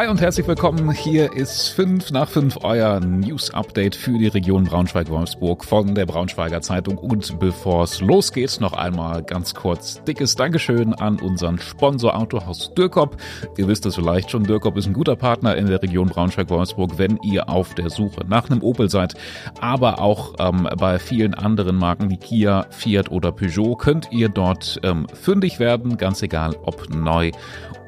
Hi und herzlich willkommen. Hier ist 5 nach 5 euer News Update für die Region Braunschweig-Wolfsburg von der Braunschweiger Zeitung. Und bevor es losgeht, noch einmal ganz kurz dickes Dankeschön an unseren Sponsor Autohaus Dürkop. Ihr wisst es vielleicht schon, Dürkop ist ein guter Partner in der Region Braunschweig-Wolfsburg, wenn ihr auf der Suche nach einem Opel seid. Aber auch ähm, bei vielen anderen Marken wie Kia, Fiat oder Peugeot könnt ihr dort ähm, fündig werden, ganz egal ob neu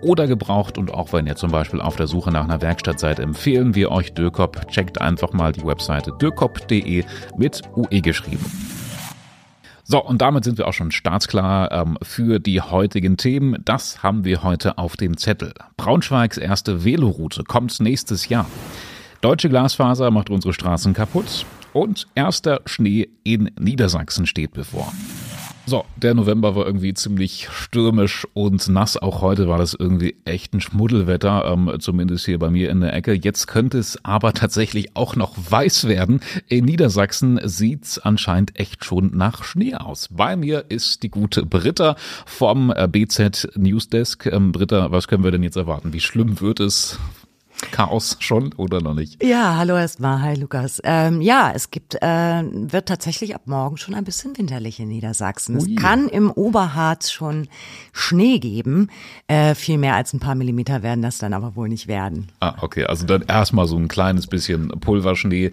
oder gebraucht. Und auch wenn ihr zum Beispiel auf der Suche nach einer Werkstatt seid, empfehlen wir euch Dürkop. Checkt einfach mal die Webseite dürkop.de mit UE geschrieben. So, und damit sind wir auch schon startklar ähm, für die heutigen Themen. Das haben wir heute auf dem Zettel. Braunschweigs erste Veloroute kommt nächstes Jahr. Deutsche Glasfaser macht unsere Straßen kaputt. Und erster Schnee in Niedersachsen steht bevor. So, der November war irgendwie ziemlich stürmisch und nass. Auch heute war das irgendwie echt ein Schmuddelwetter, ähm, zumindest hier bei mir in der Ecke. Jetzt könnte es aber tatsächlich auch noch weiß werden. In Niedersachsen sieht's anscheinend echt schon nach Schnee aus. Bei mir ist die gute Britta vom äh, BZ Newsdesk. Ähm, Britta, was können wir denn jetzt erwarten? Wie schlimm wird es? Chaos schon oder noch nicht? Ja, hallo erstmal. Hi Lukas. Ähm, ja, es gibt, äh, wird tatsächlich ab morgen schon ein bisschen winterlich in Niedersachsen. Ui. Es kann im Oberharz schon Schnee geben. Äh, viel mehr als ein paar Millimeter werden das dann aber wohl nicht werden. Ah, okay. Also dann erstmal so ein kleines bisschen Pulverschnee.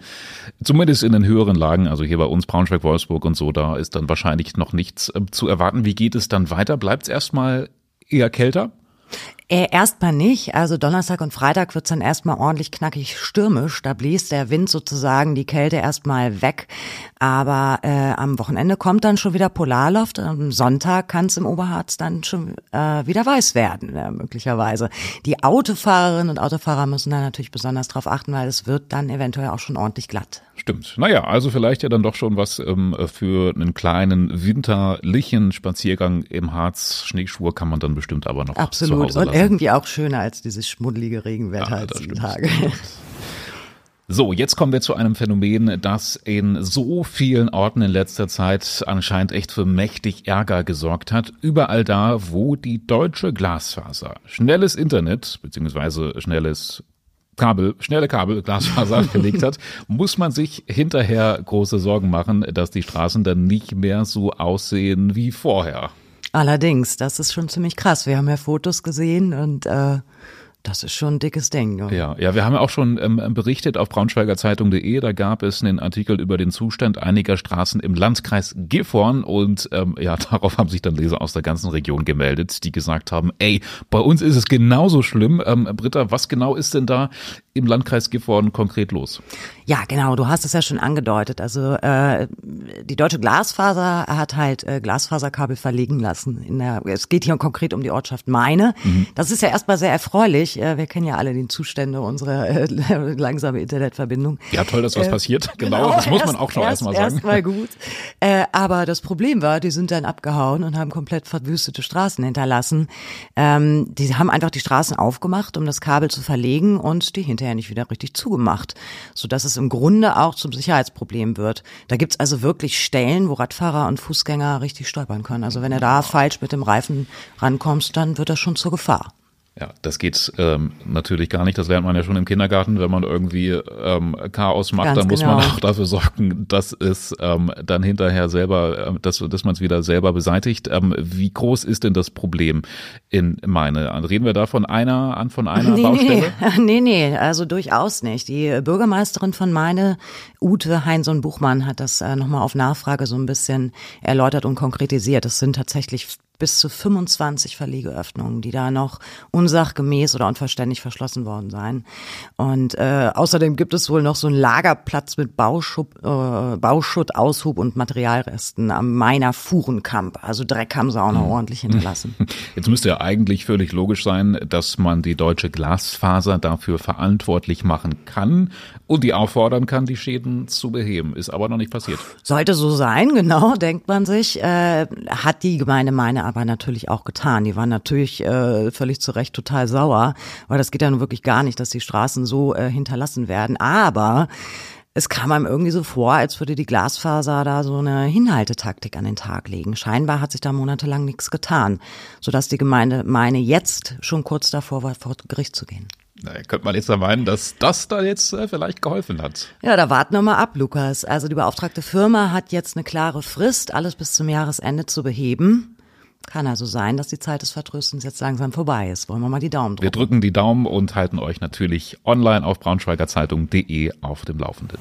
Zumindest in den höheren Lagen, also hier bei uns Braunschweig, Wolfsburg und so, da ist dann wahrscheinlich noch nichts äh, zu erwarten. Wie geht es dann weiter? Bleibt es erstmal eher kälter? Äh, erstmal nicht. Also Donnerstag und Freitag wird's dann erstmal ordentlich knackig stürmisch. Da bläst der Wind sozusagen die Kälte erstmal weg. Aber äh, am Wochenende kommt dann schon wieder Polarluft. Am Sonntag kann es im Oberharz dann schon äh, wieder weiß werden, äh, möglicherweise. Die Autofahrerinnen und Autofahrer müssen da natürlich besonders drauf achten, weil es wird dann eventuell auch schon ordentlich glatt. Stimmt. Naja, also vielleicht ja dann doch schon was ähm, für einen kleinen winterlichen Spaziergang im Harz. Schneeschuhe kann man dann bestimmt aber noch Absolut. Zu Hause Und irgendwie auch schöner als dieses schmuddelige Regenwetter ja, die Tage. So, jetzt kommen wir zu einem Phänomen, das in so vielen Orten in letzter Zeit anscheinend echt für mächtig Ärger gesorgt hat. Überall da, wo die deutsche Glasfaser schnelles Internet beziehungsweise schnelles Kabel, schnelle Kabel, Glasfaser gelegt hat, muss man sich hinterher große Sorgen machen, dass die Straßen dann nicht mehr so aussehen wie vorher. Allerdings, das ist schon ziemlich krass. Wir haben ja Fotos gesehen und äh, das ist schon ein dickes Ding. Ja, ja, ja wir haben ja auch schon ähm, berichtet auf braunschweigerzeitung.de, da gab es einen Artikel über den Zustand einiger Straßen im Landkreis Gifhorn und ähm, ja, darauf haben sich dann Leser aus der ganzen Region gemeldet, die gesagt haben, ey, bei uns ist es genauso schlimm. Ähm, Britta, was genau ist denn da im Landkreis Gifhorn konkret los? Ja, genau, du hast es ja schon angedeutet. Also äh, die deutsche Glasfaser hat halt äh, Glasfaserkabel verlegen lassen. Der, es geht hier konkret um die Ortschaft Meine. Mhm. Das ist ja erstmal sehr erfreulich. Äh, wir kennen ja alle die Zustände unserer äh, langsame Internetverbindung. Ja, toll, dass was äh, passiert. Genau, genau, das muss man auch schon erstmal erst sagen. Erstmal gut. Äh, aber das Problem war, die sind dann abgehauen und haben komplett verwüstete Straßen hinterlassen. Ähm, die haben einfach die Straßen aufgemacht, um das Kabel zu verlegen und die hinterher nicht wieder richtig zugemacht, sodass es im Grunde auch zum Sicherheitsproblem wird. Da gibt's also wirklich Stellen, wo Radfahrer und Fußgänger richtig stolpern können. Also wenn er da falsch mit dem Reifen rankommst, dann wird das schon zur Gefahr. Ja, das geht ähm, natürlich gar nicht. Das lernt man ja schon im Kindergarten. Wenn man irgendwie ähm, Chaos macht, Ganz dann muss genau. man auch dafür sorgen, dass es ähm, dann hinterher selber, äh, dass, dass man es wieder selber beseitigt. Ähm, wie groß ist denn das Problem in meine? Reden wir da von einer an von einer nee, Baustelle? Nee, nee, also durchaus nicht. Die Bürgermeisterin von meine, Ute Heinsohn-Buchmann, hat das äh, nochmal auf Nachfrage so ein bisschen erläutert und konkretisiert. Das sind tatsächlich bis zu 25 Verlegeöffnungen, die da noch unsachgemäß oder unverständlich verschlossen worden seien. Und äh, außerdem gibt es wohl noch so einen Lagerplatz mit Bauschutt, äh, Bauschutt, Aushub und Materialresten am Meiner Fuhrenkamp. Also Dreck haben sie auch noch mhm. ordentlich hinterlassen. Jetzt müsste ja eigentlich völlig logisch sein, dass man die deutsche Glasfaser dafür verantwortlich machen kann und die auffordern kann, die Schäden zu beheben. Ist aber noch nicht passiert. Sollte so sein, genau, denkt man sich. Äh, hat die Gemeinde Meine aber natürlich auch getan. Die waren natürlich äh, völlig zu Recht total sauer, weil das geht ja nun wirklich gar nicht, dass die Straßen so äh, hinterlassen werden. Aber es kam einem irgendwie so vor, als würde die Glasfaser da so eine Hinhaltetaktik an den Tag legen. Scheinbar hat sich da monatelang nichts getan, sodass die Gemeinde meine jetzt schon kurz davor war, vor Gericht zu gehen. Naja, könnte man jetzt ja meinen, dass das da jetzt äh, vielleicht geholfen hat. Ja, da warten wir mal ab, Lukas. Also die beauftragte Firma hat jetzt eine klare Frist, alles bis zum Jahresende zu beheben. Kann also sein, dass die Zeit des Vertröstens jetzt langsam vorbei ist. Wollen wir mal die Daumen drücken. Wir drücken die Daumen und halten euch natürlich online auf braunschweigerzeitung.de auf dem Laufenden.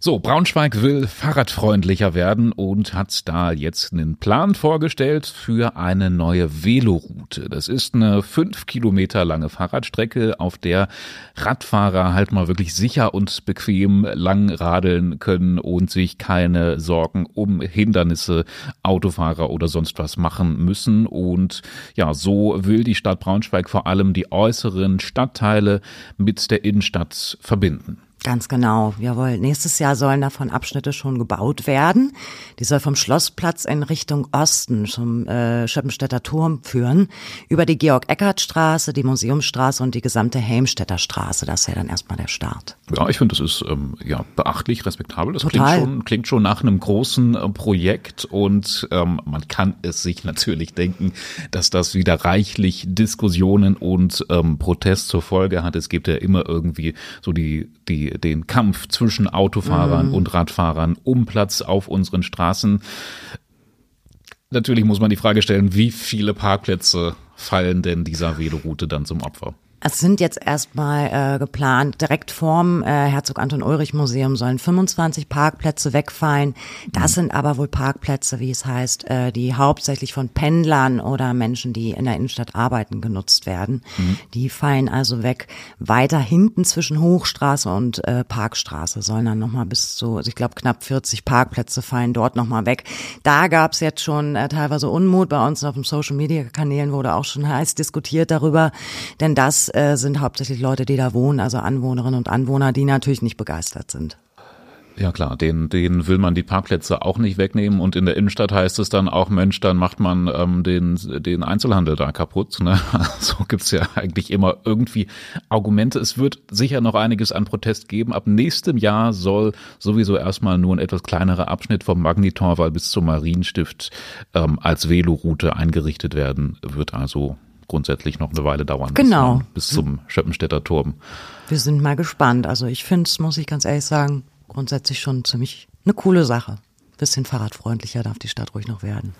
So, Braunschweig will fahrradfreundlicher werden und hat da jetzt einen Plan vorgestellt für eine neue Veloroute. Das ist eine fünf Kilometer lange Fahrradstrecke, auf der Radfahrer halt mal wirklich sicher und bequem lang radeln können und sich keine Sorgen um Hindernisse, Autofahrer oder sonst was machen müssen. Und ja, so will die Stadt Braunschweig vor allem die äußeren Stadtteile mit der Innenstadt verbinden. Ganz genau, jawohl. Nächstes Jahr sollen davon Abschnitte schon gebaut werden. Die soll vom Schlossplatz in Richtung Osten zum äh, Schöppenstädter Turm führen, über die Georg-Eckert-Straße, die Museumsstraße und die gesamte Helmstädter Straße. Das ist ja dann erstmal der Start. Ja, ich finde, das ist ähm, ja beachtlich, respektabel. Das klingt schon, klingt schon nach einem großen äh, Projekt und ähm, man kann es sich natürlich denken, dass das wieder reichlich Diskussionen und ähm, Protest zur Folge hat. Es gibt ja immer irgendwie so die die, den Kampf zwischen Autofahrern mhm. und Radfahrern um Platz auf unseren Straßen. Natürlich muss man die Frage stellen, wie viele Parkplätze fallen denn dieser Veloroute dann zum Opfer? Es sind jetzt erstmal äh, geplant, direkt vorm äh, Herzog Anton Ulrich Museum sollen 25 Parkplätze wegfallen. Das sind aber wohl Parkplätze, wie es heißt, äh, die hauptsächlich von Pendlern oder Menschen, die in der Innenstadt arbeiten, genutzt werden. Mhm. Die fallen also weg. Weiter hinten zwischen Hochstraße und äh, Parkstraße sollen dann nochmal bis zu, also ich glaube knapp 40 Parkplätze fallen dort nochmal weg. Da gab es jetzt schon äh, teilweise Unmut. Bei uns auf dem Social-Media-Kanälen wurde auch schon heiß diskutiert darüber, denn das äh, sind hauptsächlich Leute, die da wohnen, also Anwohnerinnen und Anwohner, die natürlich nicht begeistert sind. Ja klar, den, den will man die Parkplätze auch nicht wegnehmen und in der Innenstadt heißt es dann auch, Mensch, dann macht man ähm, den, den Einzelhandel da kaputt. Ne? So gibt's ja eigentlich immer irgendwie Argumente. Es wird sicher noch einiges an Protest geben. Ab nächstem Jahr soll sowieso erstmal nur ein etwas kleinerer Abschnitt vom Magnitorwall bis zum Marienstift ähm, als Veloroute eingerichtet werden. Wird also grundsätzlich noch eine Weile dauern. Genau. Bis, zum Schöppenstädter Turm. Wir sind mal gespannt. Also ich finde es, muss ich ganz ehrlich sagen, grundsätzlich schon ziemlich eine coole Sache. Bisschen fahrradfreundlicher darf die Stadt ruhig noch werden.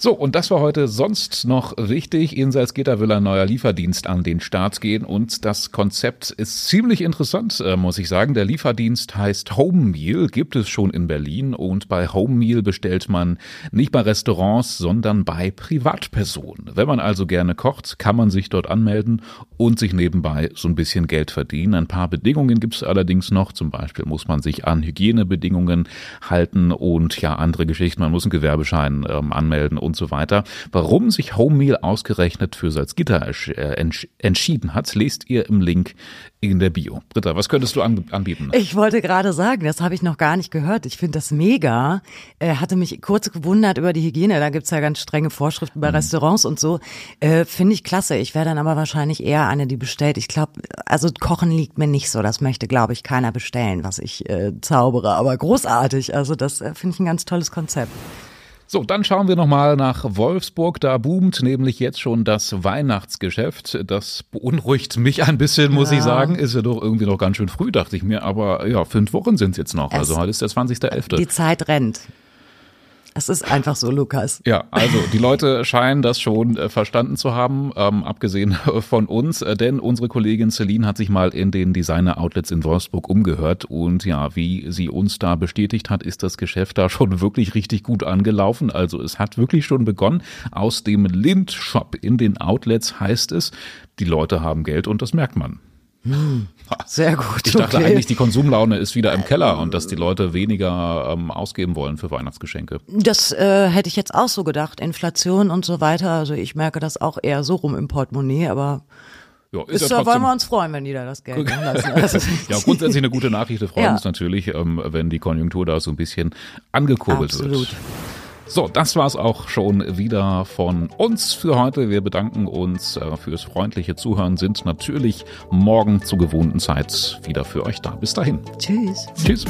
So, und das war heute sonst noch wichtig. In Salzgitter will ein neuer Lieferdienst an den Start gehen und das Konzept ist ziemlich interessant, äh, muss ich sagen. Der Lieferdienst heißt Home Meal, gibt es schon in Berlin und bei Home Meal bestellt man nicht bei Restaurants, sondern bei Privatpersonen. Wenn man also gerne kocht, kann man sich dort anmelden und sich nebenbei so ein bisschen Geld verdienen. Ein paar Bedingungen gibt es allerdings noch. Zum Beispiel muss man sich an Hygienebedingungen halten und ja andere Geschichten. Man muss einen Gewerbeschein ähm, anmelden und so weiter. Warum sich Homemeal ausgerechnet für Salzgitter äh, entschieden hat, lest ihr im Link in der Bio. Britta, was könntest du anbieten? Ich wollte gerade sagen, das habe ich noch gar nicht gehört. Ich finde das mega. Äh, hatte mich kurz gewundert über die Hygiene. Da gibt's ja ganz strenge Vorschriften bei mhm. Restaurants und so. Äh, finde ich klasse. Ich wäre dann aber wahrscheinlich eher eine, die bestellt. Ich glaube, also Kochen liegt mir nicht so. Das möchte, glaube ich, keiner bestellen, was ich äh, zaubere. Aber großartig. Also das äh, finde ich ein ganz tolles Konzept. So, dann schauen wir nochmal nach Wolfsburg. Da boomt nämlich jetzt schon das Weihnachtsgeschäft. Das beunruhigt mich ein bisschen, muss ja. ich sagen. Ist ja doch irgendwie noch ganz schön früh, dachte ich mir. Aber ja, fünf Wochen sind es jetzt noch. Es also heute ist der 20.11. Die Zeit rennt. Es ist einfach so, Lukas. Ja, also die Leute scheinen das schon äh, verstanden zu haben, ähm, abgesehen von uns, äh, denn unsere Kollegin Celine hat sich mal in den Designer-Outlets in Wolfsburg umgehört und ja, wie sie uns da bestätigt hat, ist das Geschäft da schon wirklich richtig gut angelaufen. Also es hat wirklich schon begonnen. Aus dem Lind-Shop in den Outlets heißt es, die Leute haben Geld und das merkt man. Hm, sehr gut. Ich dachte okay. eigentlich, die Konsumlaune ist wieder im Keller und dass die Leute weniger ähm, ausgeben wollen für Weihnachtsgeschenke. Das äh, hätte ich jetzt auch so gedacht. Inflation und so weiter. Also ich merke das auch eher so rum im Portemonnaie, aber ja, ist, ist ja, wollen wir uns freuen, wenn die da das Geld lassen. Also ja, grundsätzlich eine gute Nachricht. Wir freuen ja. uns natürlich, ähm, wenn die Konjunktur da so ein bisschen angekurbelt Absolut. wird. So, das war's auch schon wieder von uns für heute. Wir bedanken uns äh, fürs freundliche Zuhören, sind natürlich morgen zur gewohnten Zeit wieder für euch da. Bis dahin. Tschüss. Tschüss.